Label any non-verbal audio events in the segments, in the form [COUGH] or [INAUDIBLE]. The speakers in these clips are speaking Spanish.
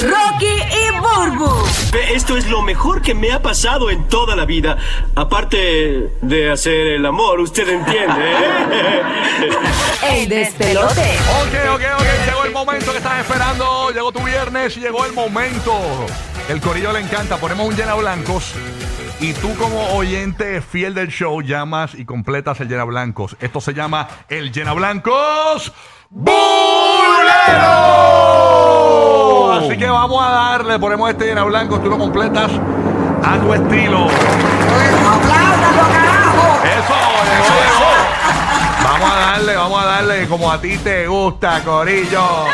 Rocky y Burbu. Esto es lo mejor que me ha pasado en toda la vida. Aparte de hacer el amor, usted entiende. ¿eh? [LAUGHS] El despelote. Ok, ok, ok. Llegó el momento que estás esperando. Llegó tu viernes y llegó el momento. El corillo le encanta. Ponemos un llena blancos. Y tú como oyente fiel del show llamas y completas el llena blancos. Esto se llama el llena blancos bulero. Así que vamos a darle, ponemos este llena blancos, tú lo completas a tu estilo. Eso, eso, eso. Vamos a darle, vamos a darle como a ti te gusta, Corillo.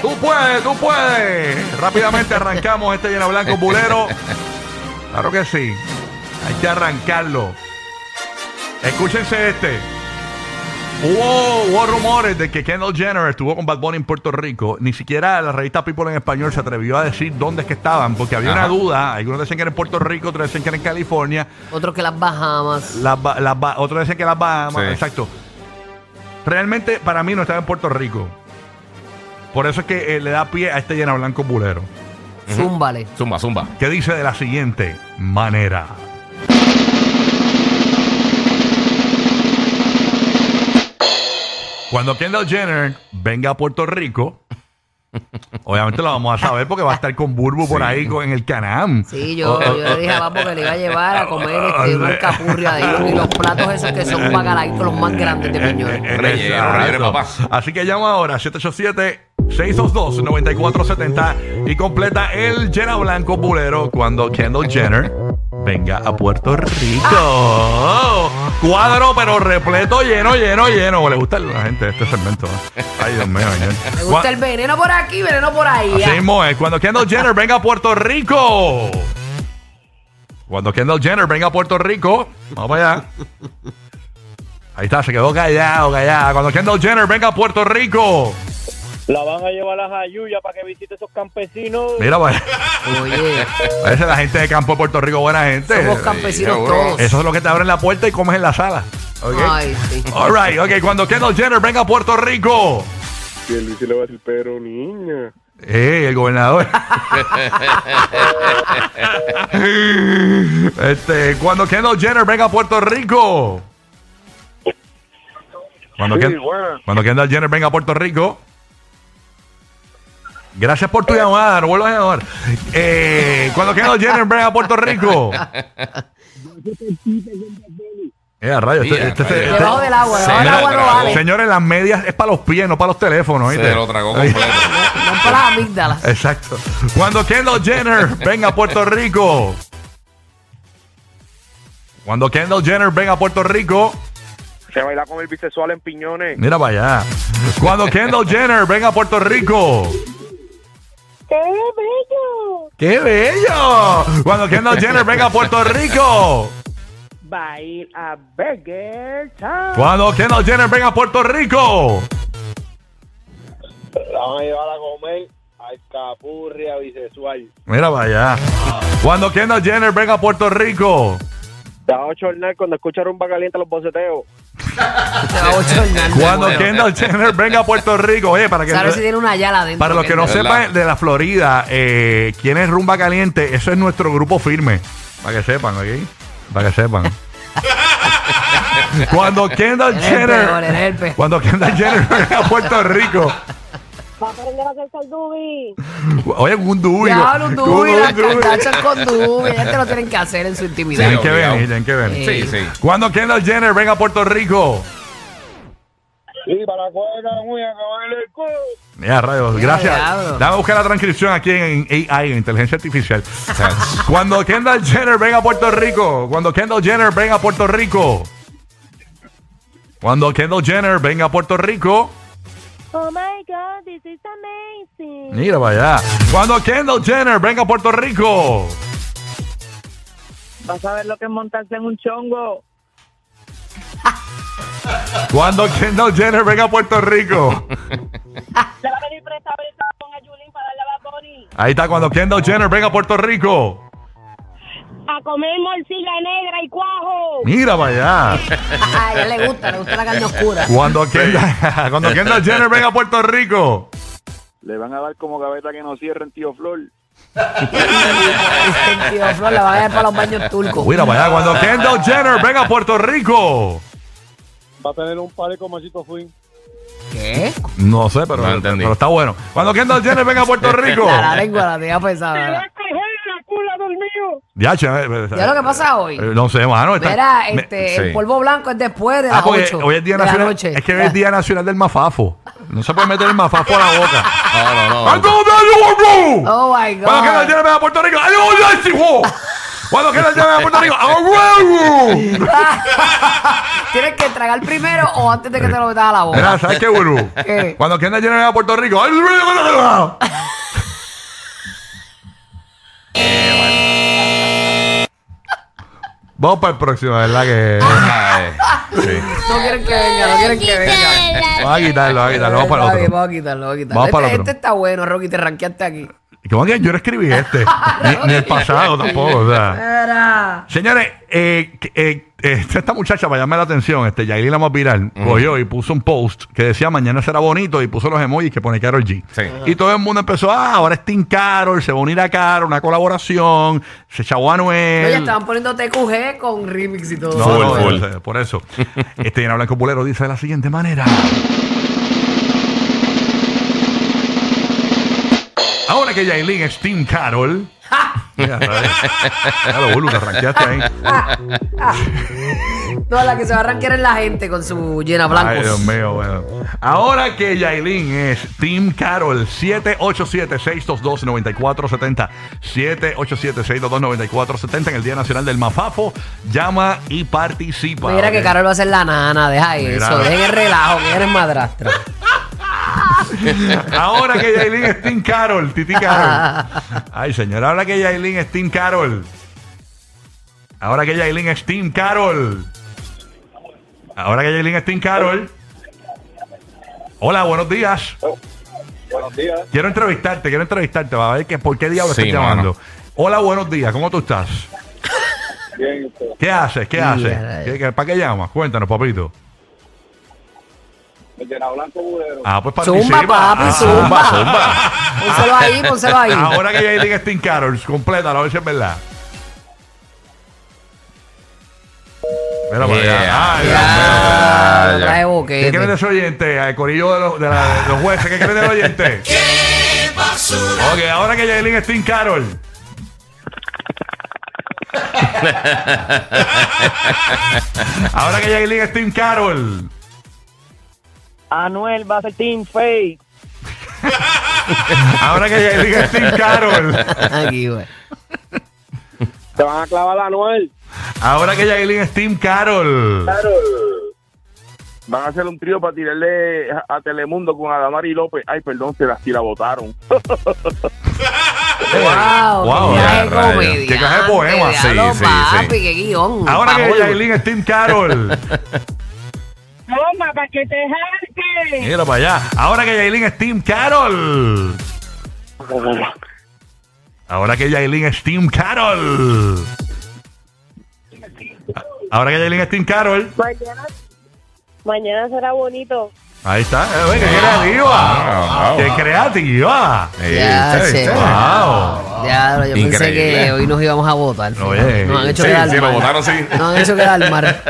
Tú puedes, tú puedes. Rápidamente arrancamos este llena blanco bulero. Claro que sí. Hay que arrancarlo. Escúchense este. Hubo, hubo rumores de que Kendall Jenner estuvo con Bad Bunny en Puerto Rico. Ni siquiera la revista People en español se atrevió a decir dónde es que estaban, porque había una duda. Algunos decían que era en Puerto Rico, otros decían que era en California. Otro que las Bahamas. Las las otros decían que las Bahamas. Sí. Exacto. Realmente, para mí, no estaba en Puerto Rico. Por eso es que eh, le da pie a este llena blanco bulero. Zúmbale. Zumba, zumba. que dice de la siguiente manera. Cuando Kendall Jenner venga a Puerto Rico, obviamente lo vamos a saber porque va a estar con Burbu por ahí con, en el Canam. Sí, yo, yo le dije a Papo que le iba a llevar a comer este, [LAUGHS] una alcapurria de ellos y los platos esos que son bacalaitos los más grandes de Peñuelos. Relleno, relleno, papá. Así que llama ahora 787-622-9470 y completa el llena blanco bulero cuando Kendall Jenner venga a Puerto Rico. Cuadro, pero repleto, lleno, lleno, lleno. Le gusta a la gente este segmento. ¿eh? Ay, Dios mío, señor. Me gusta el veneno por aquí, veneno por ahí. Así mismo es. Cuando Kendall Jenner venga a Puerto Rico. Cuando Kendall Jenner venga a Puerto Rico. Vamos para allá. Ahí está, se quedó callado, callado. Cuando Kendall Jenner venga a Puerto Rico. La van a llevar a Jayuya para que visite esos campesinos. Mira, pues. Oye, [LAUGHS] Parece la gente de campo de Puerto Rico, buena gente. somos campesinos todos. Eso es lo que te abren la puerta y comes en la sala. ¿ok? Ay, sí. All right, ok. Cuando Kendall Jenner venga a Puerto Rico. Y el Luis le va a decir, pero niña. Eh, el gobernador. [LAUGHS] este, cuando Kendall Jenner venga a Puerto Rico. Cuando, Sí, Ken- buena. cuando Kendall Jenner venga a Puerto Rico. Gracias por tu llamada, no vuelvas a llamar. Eh, cuando Kendall Jenner venga a Puerto Rico. Eh, a rayos, este- este- este- Debajo del agua, debajo del agua no vale. Señores, las medias es para los pies, no para los teléfonos. ¿oíste? Se lo tragó completo. No para las amígdalas. Exacto. Cuando Kendall Jenner venga a Puerto Rico. Cuando Kendall Jenner venga a Puerto Rico. Se baila con el bisexual en piñones. Mira para allá. Cuando Kendall Jenner venga a Puerto Rico. ¡Qué bello! ¡Qué bello! Cuando Kendall [LAUGHS] Jenner venga a Puerto Rico. Va a ir a Burger Time. Cuando Kendall Jenner venga a Puerto Rico. La van a llevar a comer alcapurria bisexual. Mira para allá. Cuando Kendall Jenner venga a Puerto Rico. Te va a chornar cuando escucha rumba caliente los boceteos. Cuando. Kendall Jenner venga a Puerto Rico. Oye, para que Sabes si tiene una yala adentro. Para los que no ¿Verdad? sepan de la Florida, eh, ¿quién es Rumba Caliente? Eso es nuestro grupo firme. Para que sepan, ¿ok? Para que sepan. [LAUGHS] Cuando Kendall Jenner. peor. Cuando Kendall Jenner venga a Puerto Rico. Va a aprender a hacer saldubi. Oye, un dubi. Diablo, un dubi, las dubi. con dubi. Ya te lo tienen que hacer en su intimidad. Tienen que venir, tienen que venir. Sí, sí. Cuando Kendall Jenner venga a Puerto Rico. Y para acabarle el culo. Ya, rayos, Ya, gracias. diablo. Dame a buscar la transcripción aquí en AI, en inteligencia artificial. Cuando Kendall Jenner venga a Puerto Rico, cuando Kendall Jenner venga a Puerto Rico, cuando Kendall Jenner venga a Puerto Rico, Oh my God, this is amazing. mira allá. Cuando Kendall Jenner venga a Puerto Rico, Vas a ver lo que es montarse en un chongo. [LAUGHS] cuando Kendall Jenner venga a Puerto Rico, Ya la pedí prestada ahorita con a Julín para darle a Bad Bunny. ahí está. Cuando Kendall Jenner venga a Puerto Rico, A comer morcilla negra y cuajo. mira para allá. [LAUGHS] A ella le gusta, le gusta la carne oscura. Cuando Kendall, [LAUGHS] cuando Kendall Jenner venga a Puerto Rico. Le van a dar como gaveta que no cierren, tío Flor. [LAUGHS] Tío Flor la va a dar para los baños turcos. Mira para allá. Cuando Kendall Jenner venga a Puerto Rico. Va a tener un par como Machito Fuin. ¿Qué? No sé, pero, No entendí. pero está bueno. Cuando Kendall Jenner venga a Puerto Rico. La, la lengua la tenía pesada. a coger la cula dormido. Ya, che, eh, ¿Ya lo que pasa hoy? eh, No sé, mano. está- Mira, me- este, sí. el polvo blanco es después de Ah, las porque 8 hoy es Día de la Nacional. noche. Es que hoy es Día Nacional del Mafafo. No se puede meter el mafafo a la boca. [LAUGHS] No, no, no. ¡Ay, no, no, no, no! Oh my God. Cuando a Puerto Rico. ¡Ay, no, no, hijo! Cuando Kendall Jenner venga a Puerto Rico. ¡Ah, huevo! [LAUGHS] ¿Tienes que tragar primero o antes de que te lo metas a la boca? Mira, ¿sabes qué, Buru? ¿Qué? Cuando Jenner venga a Puerto Rico. ¡Ay, no, [LAUGHS] Vamos para el próximo, ¿verdad? Que... [LAUGHS] Sí. No quieren que venga, no quieren que venga. Vamos a quitarlo, vamos a quitarlo. Vamos para el otro. Vamos a quitarlo, vamos a quitarlo. Vamos para el este, otro. este está bueno, Rocky, te ranqueaste aquí. ¿Cómo que yo no escribí este? [LAUGHS] ni, ni el pasado tampoco, o sea. Era. Señores, eh, eh, esta muchacha, para llamarme la atención, este, Yailin la más viral, cogió y puso un post que decía mañana será bonito y puso los emojis que pone Carol G. Sí. Y todo el mundo empezó, ah, ahora es Team Carol, se va a unir a Carol, una colaboración, se chavó a Anuel. No, ya estaban poniendo TQG con remix y todo. No, Full, no, por eso. Este Llena Blanco Pulero dice de la siguiente manera. Ahora que Yailin es Team Carol. Ya lo vuelvo, te ranqueaste ahí. [LAUGHS] No, la que se va a arranquear es la gente con su llena blancos. Ay, Dios mío, bueno. Ahora que Yailin es Team Carol, 787-622-9470. 787-622-9470 en el Día Nacional del Mafafo. Llama y participa. Mira ¿ok? que Carol va a ser la nana, deja Mira. eso, dejen el relajo, que eres madrastra. [LAUGHS] Ahora que Yailin es Team Carol, Titi Carol. [LAUGHS] Ay, señor, ahora que Yailin es Team Carol. Ahora que Yailin es Team Carol. Ahora que Yailin es Team Carol. Hola, buenos días. Buenos días. Quiero entrevistarte, quiero entrevistarte. Va a ver que, por qué diablo Sí, estás mano. llamando. Hola, buenos días. ¿Cómo tú estás? Bien. ¿Qué haces? ¿Qué haces? ¿Qué- qué- ¿Para qué llamas? Cuéntanos, papito. El llena blanco bulero. Ah, pues participa. Zumba, papi, Ah, zumba. zumba. [LAUGHS] Pónselo ahí, pónselo ahí. Ahora que Yailin es Team Carol, complétalo, a ver si es verdad. Mira para allá. Yeah. Ay, Ya, Dios mío. no trae ¿Qué creen de ese oyente? El corillo de los, de la- de los jueces. ¿Qué creen del oyente? [LAUGHS] ¡Qué basura! Ok, ahora que Yailin es Team Carol. [LAUGHS] ahora que Yailin es Team Carol. Anuel va a ser Team Face. [LAUGHS] Ahora que Yailin es Team Carol. Aquí, güey. Te van a clavar a Anuel. Ahora que Yailin es Team Carol. Van a hacer un trío para tirarle a, Telemundo con Adamari López. Ay, perdón, se la, si la votaron. [LAUGHS] Wow, Wow, qué ya, clase de Qué poema. Sí, sí, papi, sí. qué guion. Ahora que. Yailin es Team Carol. [LAUGHS] Para que te jarte. Mira para allá. Ahora que Yailin es Team Carol. Ahora que Yailin es Team Carol. Ahora que Yailin es Team Carol. Mañana, mañana será bonito. Ahí está. Eh, ¡Qué creativa! Wow, wow. ¡Qué creativa! ¡Wow! Ya, yo pensé que hoy nos íbamos a votar. Oye. nos han hecho Sí, quedar sí, lo mal. votaron, sí. Nos han hecho quedar [LAUGHS] mar.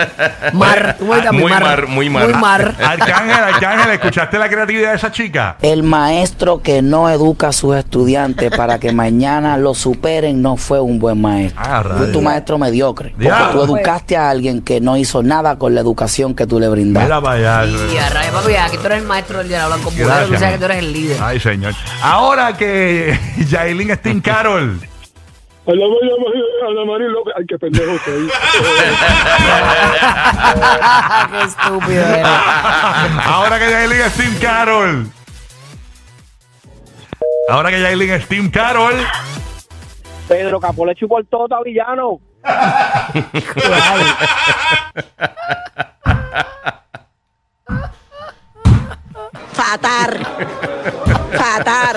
Mar. ¿Cómo es, Gaby? Muy mar, muy mar. Muy [LAUGHS] mar. Arcángel, Arcángel, ¿escuchaste la creatividad de esa chica? El maestro que no educa a sus estudiantes para que mañana lo superen no fue un buen maestro. Ah, Fue tu maestro mediocre. Porque Diablo. tú educaste a alguien que no hizo nada con la educación que tú le brindaste. Mira para allá. Y a rayos, papi, aquí tú eres el maestro del día blanco. Tú sabes que tú eres el líder. Ay, señor. Ahora que [LAUGHS] Yailin Steam Carol. Hola, hola, hola, Ana María López. Ay, qué pendejo soy. [LAUGHS] Qué estúpido eres. Ahora que Yailin Steam Carol. Ahora que Yailin Steam Carol. Pedro Capó le chupó el todo a Villano. Fatar. Fatar.